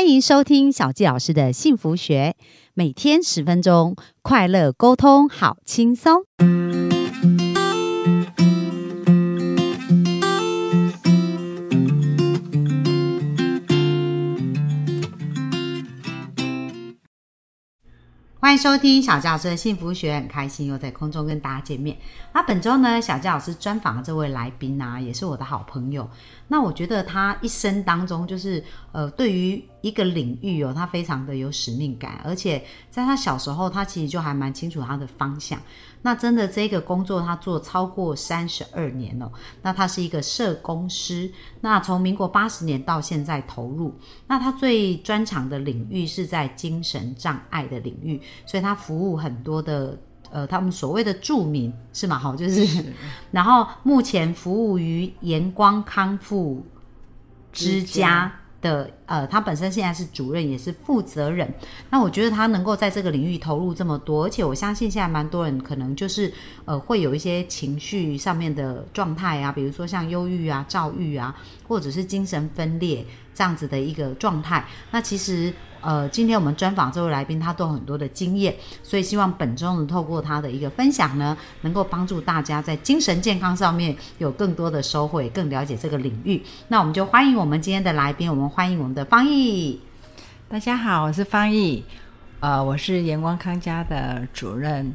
欢迎收听小纪老师的幸福学，每天十分钟，快乐沟通，好轻松。欢迎收听小教老师的幸福学，很开心又在空中跟大家见面。那本周呢，小教老师专访的这位来宾啊，也是我的好朋友。那我觉得他一生当中，就是呃，对于一个领域哦，他非常的有使命感，而且在他小时候，他其实就还蛮清楚他的方向。那真的这个工作他做超过三十二年哦，那他是一个社工师，那从民国八十年到现在投入，那他最专长的领域是在精神障碍的领域，所以他服务很多的。呃，他们所谓的住民是吗？好，就是，然后目前服务于阳光康复之家的，呃，他本身现在是主任，也是负责人。那我觉得他能够在这个领域投入这么多，而且我相信现在蛮多人可能就是呃，会有一些情绪上面的状态啊，比如说像忧郁啊、躁郁啊，或者是精神分裂这样子的一个状态。那其实。呃，今天我们专访这位来宾，他都有很多的经验，所以希望本周能透过他的一个分享呢，能够帮助大家在精神健康上面有更多的收获，更了解这个领域。那我们就欢迎我们今天的来宾，我们欢迎我们的方毅。大家好，我是方毅，呃，我是阳光康家的主任，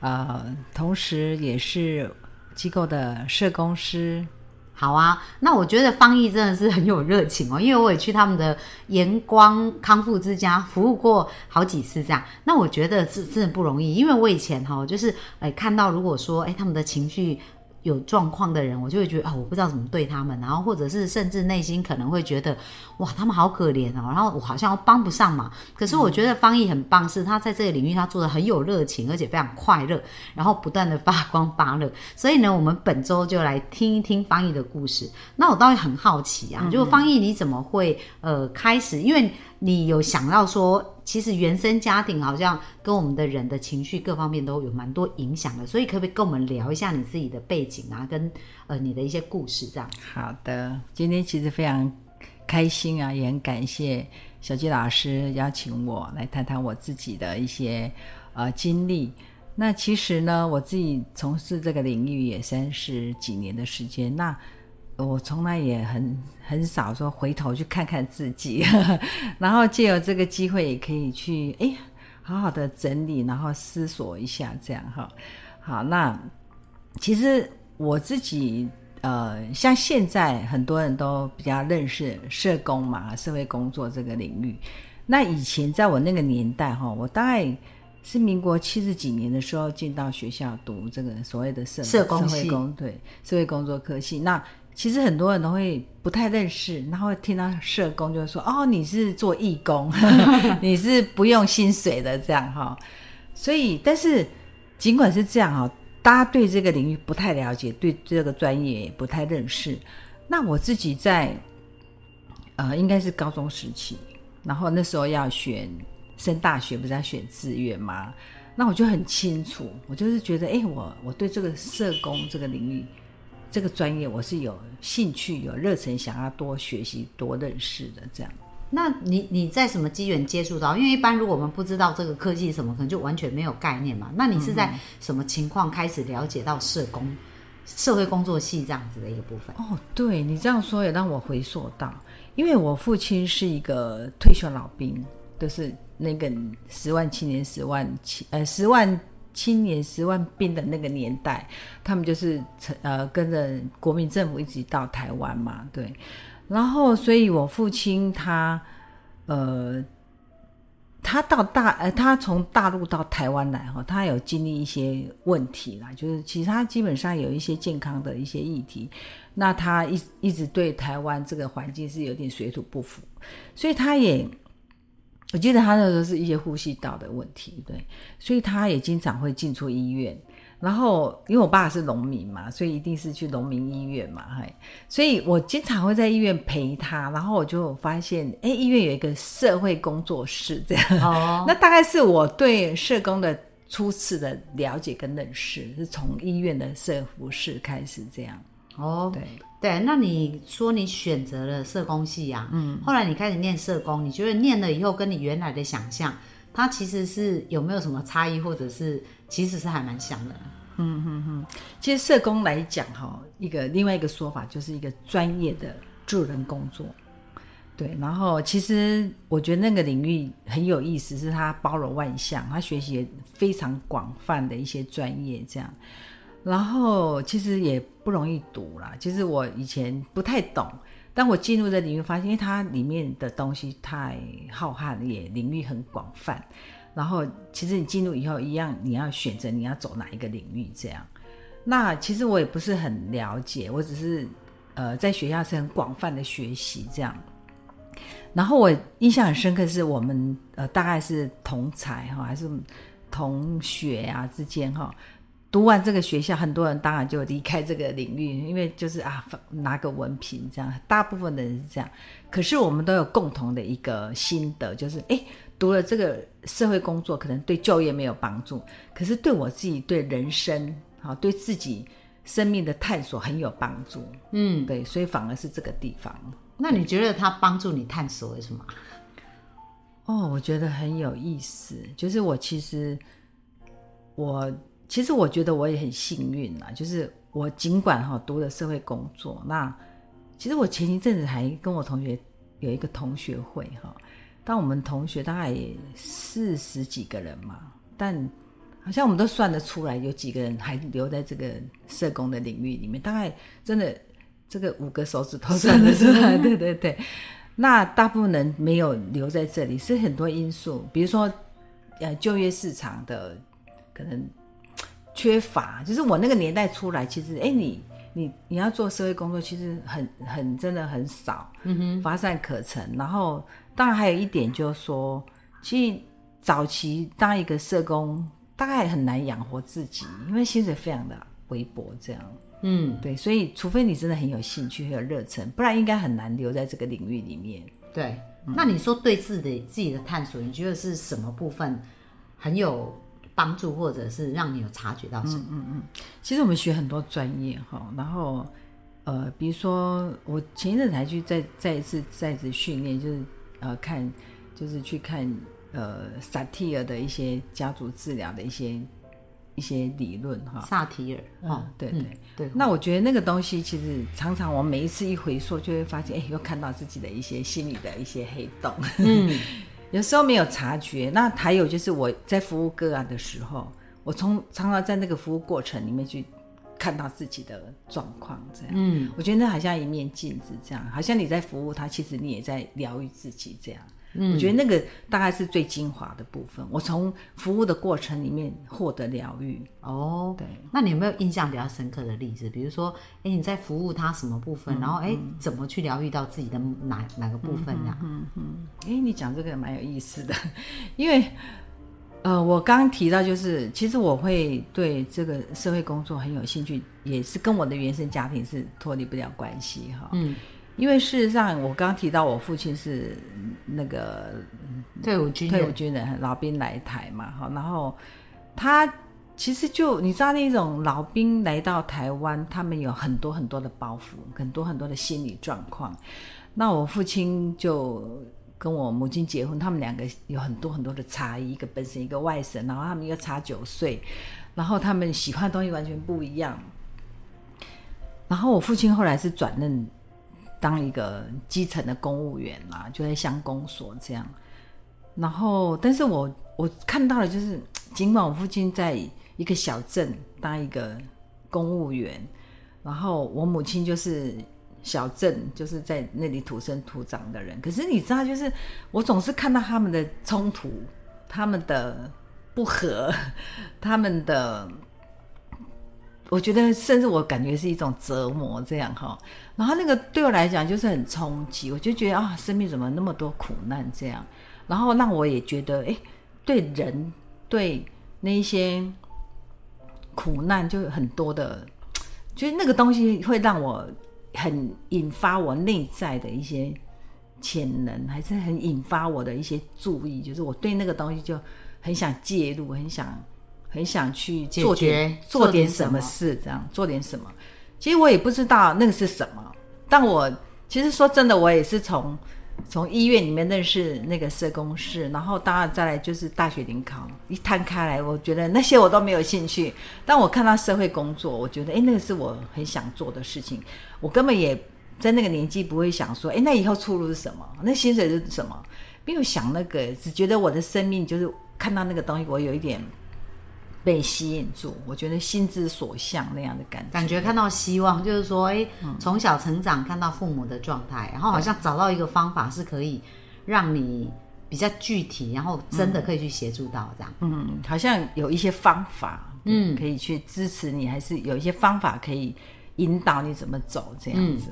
呃，同时也是机构的社工师。好啊，那我觉得方毅真的是很有热情哦，因为我也去他们的阳光康复之家服务过好几次，这样，那我觉得是真的不容易，因为我以前哈就是诶看到如果说诶他们的情绪。有状况的人，我就会觉得啊，我不知道怎么对他们，然后或者是甚至内心可能会觉得，哇，他们好可怜哦，然后我好像帮不上忙。可是我觉得方毅很棒，是他在这个领域他做的很有热情，而且非常快乐，然后不断的发光发热。所以呢，我们本周就来听一听方毅的故事。那我倒也很好奇啊，就方毅你怎么会呃开始？因为你有想到说。其实原生家庭好像跟我们的人的情绪各方面都有蛮多影响的，所以可不可以跟我们聊一下你自己的背景啊，跟呃你的一些故事这样？好的，今天其实非常开心啊，也很感谢小季老师邀请我来谈谈我自己的一些呃经历。那其实呢，我自己从事这个领域也三十几年的时间，那。我从来也很很少说回头去看看自己，然后借由这个机会也可以去哎，好好的整理，然后思索一下，这样哈。好，那其实我自己呃，像现在很多人都比较认识社工嘛，社会工作这个领域。那以前在我那个年代哈，我大概是民国七十几年的时候进到学校读这个所谓的社社工系，对社会工作科系那。其实很多人都会不太认识，然后听到社工就说：“哦，你是做义工，你是不用薪水的这样哈。”所以，但是尽管是这样哈，大家对这个领域不太了解，对这个专业也不太认识。那我自己在呃，应该是高中时期，然后那时候要选升大学，不是要选志愿吗？那我就很清楚，我就是觉得，哎，我我对这个社工这个领域。这个专业我是有兴趣、有热忱，想要多学习、多认识的。这样，那你你在什么机缘接触到？因为一般如果我们不知道这个科技什么，可能就完全没有概念嘛。那你是在什么情况开始了解到社工、社会工作系这样子的一个部分？哦，对你这样说也让我回溯到，因为我父亲是一个退休老兵，就是那个十万青年、十万青呃十万。青年十万兵的那个年代，他们就是呃跟着国民政府一直到台湾嘛，对。然后，所以我父亲他呃，他到大呃，他从大陆到台湾来哈，他有经历一些问题啦，就是其他基本上有一些健康的一些议题，那他一一直对台湾这个环境是有点水土不服，所以他也。我记得他那时候是一些呼吸道的问题，对，所以他也经常会进出医院。然后，因为我爸是农民嘛，所以一定是去农民医院嘛，嘿，所以我经常会在医院陪他。然后我就发现，哎，医院有一个社会工作室，这样。哦。那大概是我对社工的初次的了解跟认识，是从医院的社服室开始这样。哦，对，对，那你说你选择了社工系啊，嗯，后来你开始念社工，你觉得念了以后跟你原来的想象，它其实是有没有什么差异，或者是其实是还蛮像的？嗯嗯嗯其实社工来讲哈，一个另外一个说法就是一个专业的助人工作。对，然后其实我觉得那个领域很有意思，是它包罗万象，它学习也非常广泛的一些专业这样。然后其实也不容易读啦，其实我以前不太懂，但我进入这领域，发现因为它里面的东西太浩瀚，也领域很广泛。然后其实你进入以后，一样你要选择你要走哪一个领域这样。那其实我也不是很了解，我只是呃在学校是很广泛的学习这样。然后我印象很深刻，是我们呃大概是同才哈，还是同学啊之间哈，读完这个学校，很多人当然就离开这个领域，因为就是啊拿个文凭这样，大部分的人是这样。可是我们都有共同的一个心得，就是哎，读了这个社会工作，可能对就业没有帮助，可是对我自己对人生好，对自己生命的探索很有帮助。嗯，对，所以反而是这个地方。那你觉得它帮助你探索为什么？哦，我觉得很有意思。就是我其实，我其实我觉得我也很幸运啦。就是我尽管哈读了社会工作，那其实我前一阵子还跟我同学有一个同学会哈。当我们同学大概四十几个人嘛，但好像我们都算得出来，有几个人还留在这个社工的领域里面。大概真的这个五个手指头算得出来。对对对。那大部分人没有留在这里，是很多因素，比如说，呃，就业市场的可能缺乏。就是我那个年代出来，其实，哎，你你你要做社会工作，其实很很真的很少，嗯哼，乏善可陈。然后，当然还有一点就是说，其实早期当一个社工，大概很难养活自己，因为薪水非常的微薄，这样。嗯，对，所以除非你真的很有兴趣、很有热忱，不然应该很难留在这个领域里面。对，那你说对自己自己的探索，你觉得是什么部分很有帮助，或者是让你有察觉到什么？嗯嗯，其实我们学很多专业哈，然后呃，比如说我前一阵才去再再一次再次训练，就是呃看，就是去看呃萨提尔的一些家族治疗的一些。一些理论哈，萨提尔，哦，对对对。那我觉得那个东西其实常常我每一次一回溯，就会发现，哎，又看到自己的一些心里的一些黑洞。嗯，有时候没有察觉。那还有就是我在服务个案的时候，我从常常在那个服务过程里面去看到自己的状况，这样。嗯，我觉得那好像一面镜子，这样，好像你在服务他，其实你也在疗愈自己，这样。我觉得那个大概是最精华的部分。我从服务的过程里面获得疗愈。哦，对。那你有没有印象比较深刻的例子？比如说，哎，你在服务他什么部分？然后，哎，怎么去疗愈到自己的哪哪个部分？这样。嗯嗯。哎，你讲这个蛮有意思的，因为，呃，我刚刚提到就是，其实我会对这个社会工作很有兴趣，也是跟我的原生家庭是脱离不了关系哈。嗯。因为事实上，我刚刚提到我父亲是那个退伍军退伍军人老兵来台嘛，哈，然后他其实就你知道那种老兵来到台湾，他们有很多很多的包袱，很多很多的心理状况。那我父亲就跟我母亲结婚，他们两个有很多很多的差异，一个本身一个外省，然后他们又差九岁，然后他们喜欢的东西完全不一样。然后我父亲后来是转任。当一个基层的公务员啊，就在乡公所这样。然后，但是我我看到的就是，尽管我父亲在一个小镇当一个公务员，然后我母亲就是小镇就是在那里土生土长的人，可是你知道，就是我总是看到他们的冲突，他们的不和，他们的。我觉得，甚至我感觉是一种折磨，这样哈。然后那个对我来讲就是很冲击，我就觉得啊，生命怎么那么多苦难这样？然后让我也觉得，哎，对人对那些苦难就很多的，就是那个东西会让我很引发我内在的一些潜能，还是很引发我的一些注意，就是我对那个东西就很想介入，很想。很想去做点做点什么事，这样做点什么，其实我也不知道那个是什么，但我其实说真的，我也是从从医院里面认识那个社工室，然后当然再来就是大学联考，一摊开来，我觉得那些我都没有兴趣。但我看到社会工作，我觉得哎，那个是我很想做的事情。我根本也在那个年纪不会想说，哎，那以后出路是什么？那薪水是什么？没有想那个，只觉得我的生命就是看到那个东西，我有一点。被吸引住，我觉得心之所向那样的感觉，感觉看到希望，就是说，哎，从小成长看到父母的状态，然后好像找到一个方法是可以让你比较具体，然后真的可以去协助到这样。嗯，好像有一些方法，嗯，可以去支持你，还是有一些方法可以引导你怎么走这样子。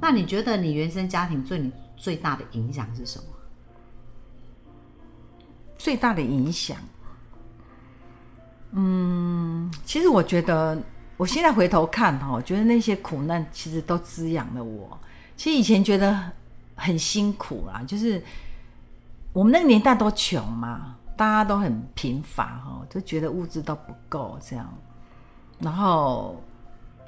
那你觉得你原生家庭对你最大的影响是什么？最大的影响？嗯，其实我觉得，我现在回头看哈，我觉得那些苦难其实都滋养了我。其实以前觉得很辛苦啦，就是我们那个年代都穷嘛，大家都很贫乏哈，就觉得物质都不够这样。然后，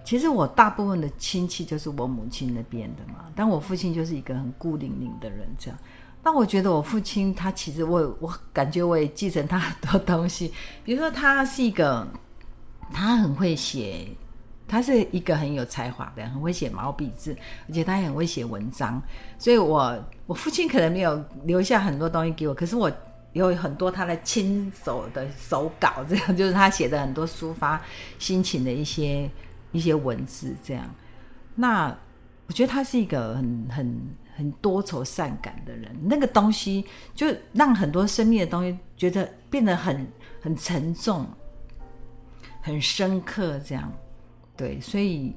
其实我大部分的亲戚就是我母亲那边的嘛，但我父亲就是一个很孤零零的人这样。那我觉得我父亲他其实我我感觉我也继承他很多东西，比如说他是一个他很会写，他是一个很有才华的，很会写毛笔字，而且他也很会写文章。所以我我父亲可能没有留下很多东西给我，可是我有很多他的亲手的手稿，这样就是他写的很多抒发心情的一些一些文字，这样。那我觉得他是一个很很。很多愁善感的人，那个东西就让很多生命的东西觉得变得很很沉重、很深刻，这样对，所以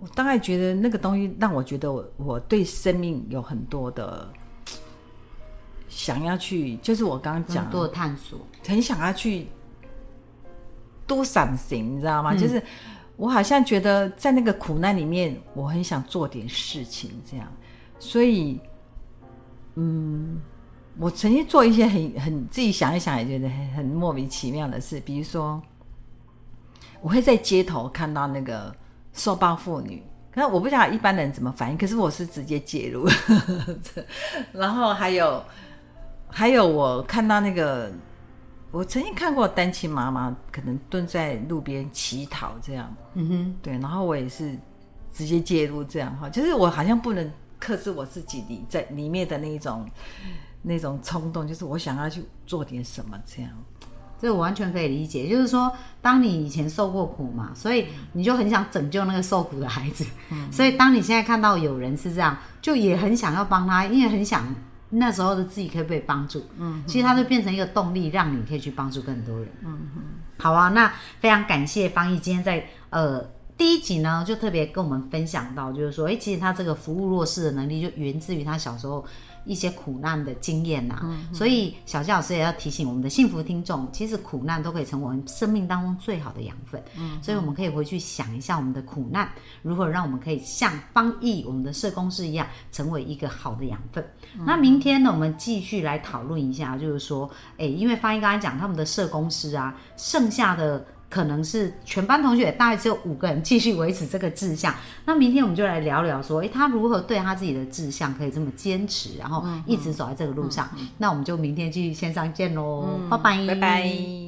我大概觉得那个东西让我觉得我我对生命有很多的想要去，就是我刚刚讲多的探索，很想要去 do something，你知道吗？就是我好像觉得在那个苦难里面，我很想做点事情，这样。所以，嗯，我曾经做一些很很自己想一想也觉得很很莫名其妙的事，比如说，我会在街头看到那个受暴妇女，可是我不知道一般人怎么反应，可是我是直接介入。然后还有还有，我看到那个，我曾经看过单亲妈妈可能蹲在路边乞讨这样，嗯哼，对，然后我也是直接介入这样哈，就是我好像不能。克制我自己里在里面的那一种那种冲动，就是我想要去做点什么这样。这我完全可以理解，就是说，当你以前受过苦嘛，所以你就很想拯救那个受苦的孩子。嗯。所以当你现在看到有人是这样，就也很想要帮他，因为很想那时候的自己可以被帮助。嗯。其实它就变成一个动力，让你可以去帮助更多人。嗯哼。好啊，那非常感谢方毅今天在呃。第一集呢，就特别跟我们分享到，就是说，哎，其实他这个服务弱势的能力，就源自于他小时候一些苦难的经验呐。所以，小谢老师也要提醒我们的幸福听众，其实苦难都可以成为我们生命当中最好的养分。嗯，所以我们可以回去想一下，我们的苦难如何让我们可以像方毅我们的社工师一样，成为一个好的养分。那明天呢，我们继续来讨论一下，就是说，哎，因为方毅刚才讲他们的社工师啊，剩下的。可能是全班同学大概只有五个人继续维持这个志向。那明天我们就来聊聊说，诶，他如何对他自己的志向可以这么坚持，然后一直走在这个路上。那我们就明天继续线上见喽，拜拜，拜拜。